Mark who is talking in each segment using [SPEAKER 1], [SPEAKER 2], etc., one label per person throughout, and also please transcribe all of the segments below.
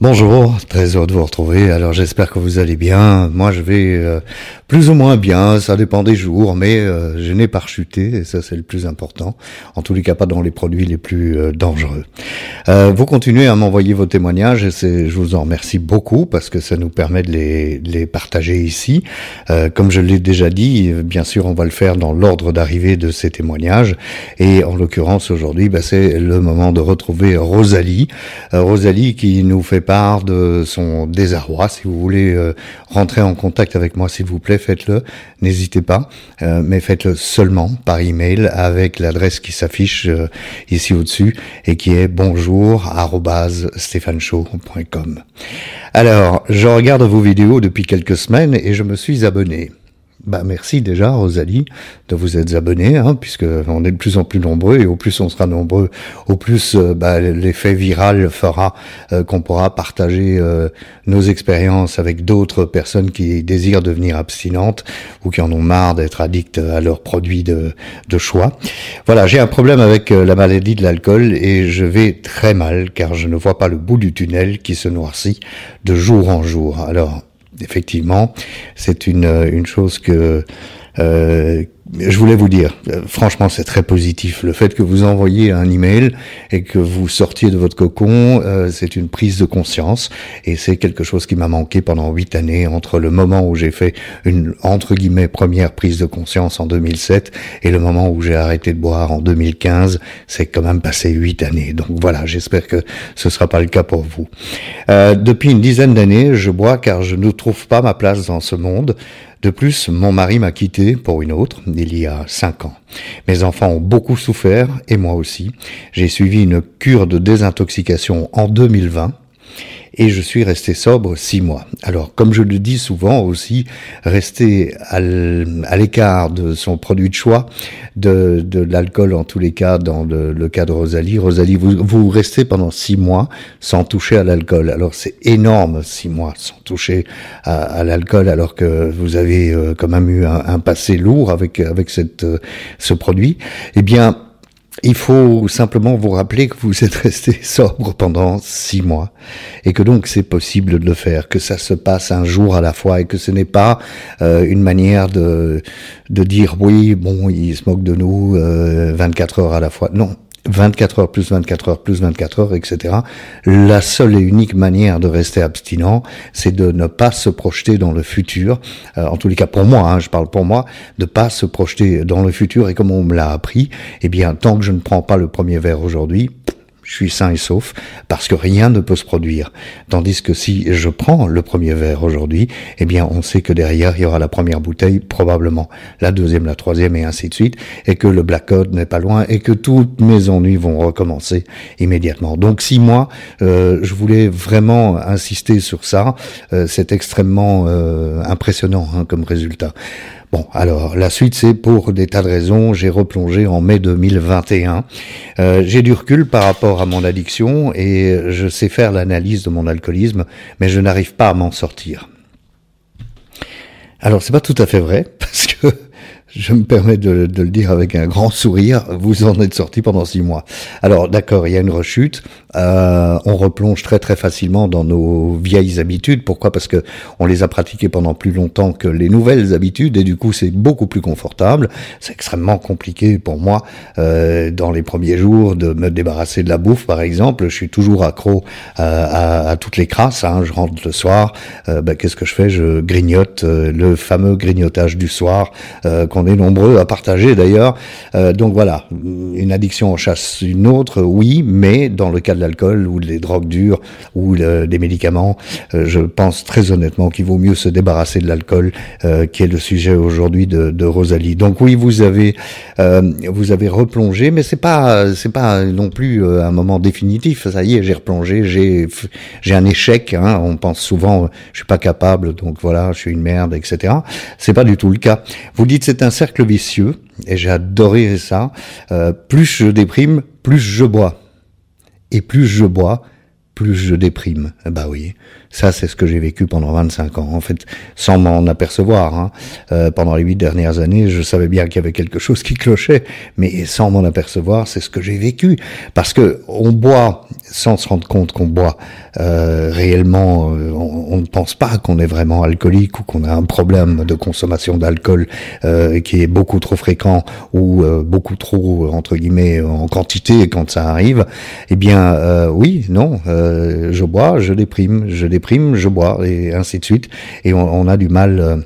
[SPEAKER 1] Bonjour, très heureux de vous retrouver. Alors j'espère que vous allez bien. Moi je vais euh, plus ou moins bien, ça dépend des jours, mais euh, je n'ai pas chuté et ça c'est le plus important. En tous les cas pas dans les produits les plus euh, dangereux. vous continuez à m'envoyer vos témoignages et je vous en remercie beaucoup parce que ça nous permet de les, les partager ici. comme je l'ai déjà dit, bien sûr on va le faire dans l'ordre d'arrivée de ces témoignages et en l'occurrence aujourd'hui bah, c'est le moment de retrouver Rosalie. Rosalie qui nous fait de son désarroi. Si vous voulez euh, rentrer en contact avec moi, s'il vous plaît, faites-le. N'hésitez pas, euh, mais faites-le seulement par email avec l'adresse qui s'affiche euh, ici au-dessus et qui est bonjour@stéphaneshow.com. Alors, je regarde vos vidéos depuis quelques semaines et je me suis abonné. Bah merci déjà Rosalie de vous être abonné, hein, puisque on est de plus en plus nombreux et au plus on sera nombreux, au plus euh, bah, l'effet viral fera euh, qu'on pourra partager euh, nos expériences avec d'autres personnes qui désirent devenir abstinentes ou qui en ont marre d'être addictes à leurs produits de, de choix. Voilà, j'ai un problème avec la maladie de l'alcool et je vais très mal car je ne vois pas le bout du tunnel qui se noircit de jour en jour. Alors effectivement, c'est une, une chose que euh, je voulais vous dire, euh, franchement, c'est très positif. Le fait que vous envoyiez un email et que vous sortiez de votre cocon, euh, c'est une prise de conscience et c'est quelque chose qui m'a manqué pendant huit années entre le moment où j'ai fait une entre guillemets première prise de conscience en 2007 et le moment où j'ai arrêté de boire en 2015. C'est quand même passé huit années. Donc voilà, j'espère que ce sera pas le cas pour vous. Euh, depuis une dizaine d'années, je bois car je ne trouve pas ma place dans ce monde. De plus, mon mari m'a quitté pour une autre il y a cinq ans. Mes enfants ont beaucoup souffert et moi aussi. J'ai suivi une cure de désintoxication en 2020 et je suis resté sobre six mois. Alors, comme je le dis souvent aussi, rester à l'écart de son produit de choix, de, de l'alcool en tous les cas, dans le, cas de Rosalie. Rosalie, vous, vous restez pendant six mois sans toucher à l'alcool. Alors, c'est énorme, six mois sans toucher à, l'alcool, alors que vous avez euh, quand même eu un, passé lourd avec avec cette euh, ce produit. Eh bien, il faut simplement vous rappeler que vous êtes resté sobre pendant six mois et que donc c'est possible de le faire, que ça se passe un jour à la fois et que ce n'est pas euh, une manière de, de dire oui, bon, il se moque de nous euh, 24 heures à la fois. Non, 24 heures plus 24 heures plus 24 heures, etc. La seule et unique manière de rester abstinent, c'est de ne pas se projeter dans le futur. Euh, en tous les cas, pour moi, hein, je parle pour moi, de pas se projeter dans le futur. Et comme on me l'a appris, eh bien, tant que je ne prends pas le premier verre aujourd'hui, je suis sain et sauf, parce que rien ne peut se produire. Tandis que si je prends le premier verre aujourd'hui, eh bien, on sait que derrière, il y aura la première bouteille, probablement la deuxième, la troisième, et ainsi de suite, et que le blackout n'est pas loin, et que toutes mes ennuis vont recommencer immédiatement. Donc, si moi, euh, je voulais vraiment insister sur ça, euh, c'est extrêmement euh, impressionnant hein, comme résultat. Bon, alors la suite, c'est pour des tas de raisons. J'ai replongé en mai 2021. Euh, j'ai du recul par rapport à mon addiction et je sais faire l'analyse de mon alcoolisme, mais je n'arrive pas à m'en sortir. Alors c'est pas tout à fait vrai parce que je me permets de, de, le dire avec un grand sourire, vous en êtes sorti pendant six mois. Alors d'accord, il y a une rechute, euh, on replonge très très facilement dans nos vieilles habitudes. Pourquoi? Parce que on les a pratiquées pendant plus longtemps que les nouvelles habitudes et du coup c'est beaucoup plus confortable. C'est extrêmement compliqué pour moi euh, dans les premiers jours de me débarrasser de la bouffe par exemple. Je suis toujours accro euh, à, à, toutes les crasses. Hein. Je rentre le soir, euh, ben, qu'est-ce que je fais? Je grignote euh, le fameux grignotage du soir on est nombreux à partager d'ailleurs. Euh, donc voilà, une addiction en chasse une autre, oui, mais dans le cas de l'alcool ou des drogues dures ou des médicaments, euh, je pense très honnêtement qu'il vaut mieux se débarrasser de l'alcool, euh, qui est le sujet aujourd'hui de, Rosalie. Donc oui, vous avez vous avez replongé, mais c'est pas c'est pas non plus un moment définitif. Ça y est, j'ai replongé, j'ai j'ai un échec. Hein, on pense souvent, je suis pas capable, donc voilà, je suis une merde, etc. C'est pas du tout le cas. Vous dites c'est un cercle vicieux, et j'ai adoré ça. Euh, plus je déprime, plus je bois. Et plus je bois, plus je déprime. Bah oui, ça c'est ce que j'ai vécu pendant 25 ans. En fait, sans m'en apercevoir. Hein. Euh, pendant les huit dernières années, je savais bien qu'il y avait quelque chose qui clochait, mais sans m'en apercevoir, c'est ce que j'ai vécu. Parce que on boit sans se rendre compte qu'on boit. euh, réellement, euh, on, ne pense pas qu'on est vraiment alcoolique ou qu'on a un problème de consommation d'alcool euh, qui est beaucoup trop fréquent ou beaucoup trop entre guillemets en quantité quand ça arrive, eh bien oui, non, je bois, je déprime, je déprime, je bois et ainsi de suite, et on, on a du mal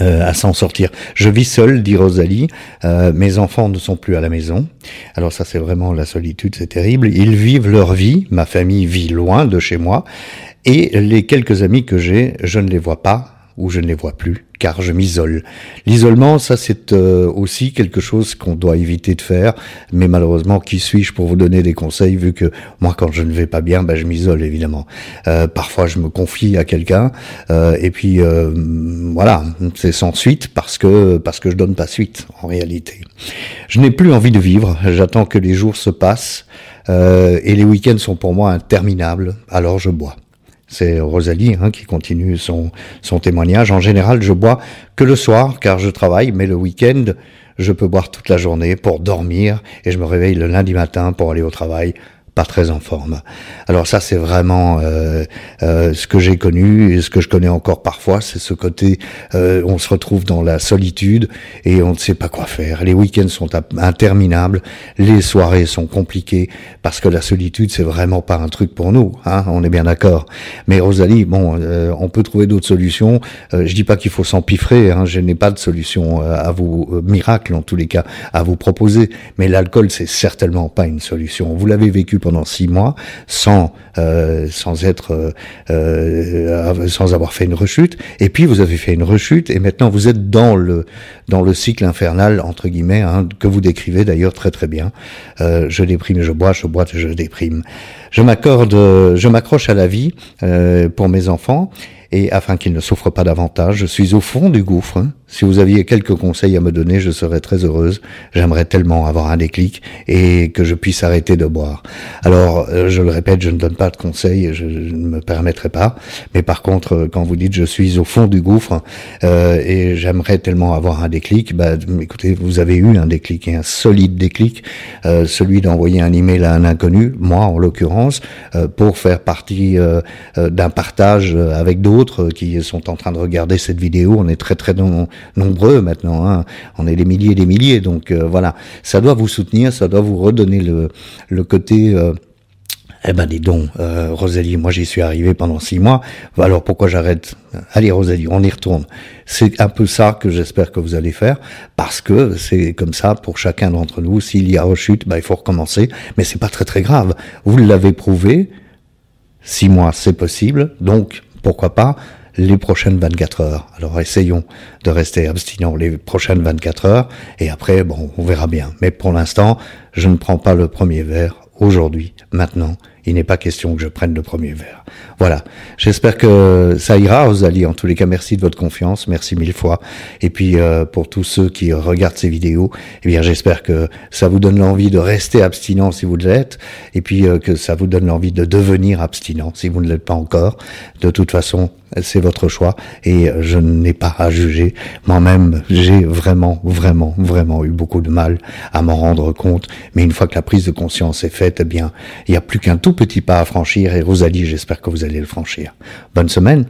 [SPEAKER 1] euh, à s'en sortir. Je vis seul, dit Rosalie. Euh, mes enfants ne sont plus à la maison. Alors ça, c'est vraiment la solitude, c'est terrible. Ils vivent leur vie. Ma famille vit loin de chez moi. Et les quelques amis que j'ai, je ne les vois pas ou je ne les vois plus car je m'isole. L'isolement, ça c'est euh, aussi quelque chose qu'on doit éviter de faire, mais malheureusement, qui suis-je pour vous donner des conseils vu que moi quand je ne vais pas bien, ben, je m'isole évidemment. Euh, parfois je me confie à quelqu'un euh, et puis voilà, c'est sans suite parce que parce que je donne pas suite en réalité. Je n'ai plus envie de vivre, j'attends que les jours se passent et les week-ends sont pour moi interminables, alors je bois. C'est Rosalie hein, qui continue son, son témoignage. En général, je bois que le soir car je travaille, mais le week-end, je peux boire toute la journée pour dormir et je me réveille le lundi matin pour aller au travail pas très en forme. Alors ça, c'est vraiment euh, euh, ce que j'ai connu et ce que je connais encore parfois, c'est ce côté, euh, on se retrouve dans la solitude et on ne sait pas quoi faire. Les week-ends sont interminables, les soirées sont compliquées parce que la solitude, c'est vraiment pas un truc pour nous. Hein, on est bien d'accord. Mais Rosalie, bon, euh, on peut trouver d'autres solutions. Euh, je dis pas qu'il faut s'empiffrer. Hein, je n'ai pas de solution euh, à vous miracle en tous les cas à vous proposer. Mais l'alcool, c'est certainement pas une solution. Vous l'avez vécu pendant six mois sans euh, sans être euh, euh, sans avoir fait une rechute. Et puis vous avez fait une rechute et maintenant vous êtes dans le dans le cycle infernal entre guillemets hein, que vous décrivez d'ailleurs très très bien. je déprime, je bois, je bois, je déprime. Je m'accorde, je m'accroche à la vie pour mes enfants et afin qu'ils ne souffrent pas davantage, je suis au fond du gouffre. Si vous aviez quelques conseils à me donner, je serais très heureuse. J'aimerais tellement avoir un déclic et que je puisse arrêter de boire. Alors, euh, je le répète, je ne donne pas de conseils, je ne me permettrai pas. Mais par contre, euh, quand vous dites je suis au fond du gouffre euh, et j'aimerais tellement avoir un déclic, bah, écoutez, vous avez eu un déclic et un solide déclic, euh, celui d'envoyer un email à un inconnu, moi en l'occurrence, euh, pour faire partie d'un partage avec d'autres qui sont en train de regarder cette vidéo. On est très très nombreux maintenant. Hein. On est des milliers et des milliers. Donc euh, voilà, ça doit vous soutenir, ça doit vous redonner le, le côté... Euh, eh ben dis donc, euh, Rosalie, moi j'y suis arrivé pendant six mois. Alors pourquoi j'arrête? Allez Rosalie, on y retourne. C'est un peu ça que j'espère que vous allez faire, parce que c'est comme ça pour chacun d'entre nous. S'il y a rechute, ben, il faut recommencer, mais c'est pas très très grave. Vous l'avez prouvé. Six mois, c'est possible. Donc pourquoi pas les prochaines 24 heures. Alors essayons de rester abstinents les prochaines 24 heures et après, bon, on verra bien. Mais pour l'instant, je ne prends pas le premier verre aujourd'hui, maintenant, il n'est pas question que je prenne le premier verre. Voilà. J'espère que ça ira, Rosalie. En tous les cas, merci de votre confiance. Merci mille fois. Et puis, euh, pour tous ceux qui regardent ces vidéos, eh bien, j'espère que ça vous donne l'envie de rester abstinent si vous l'êtes. Et puis, euh, que ça vous donne l'envie de devenir abstinent si vous ne l'êtes pas encore. De toute façon, c'est votre choix et je n'ai pas à juger. Moi-même, j'ai vraiment, vraiment, vraiment eu beaucoup de mal à m'en rendre compte. Mais une fois que la prise de conscience est faite, eh bien, il n'y a plus qu'un tout petit pas à franchir et Rosalie, j'espère que vous allez le franchir. Bonne semaine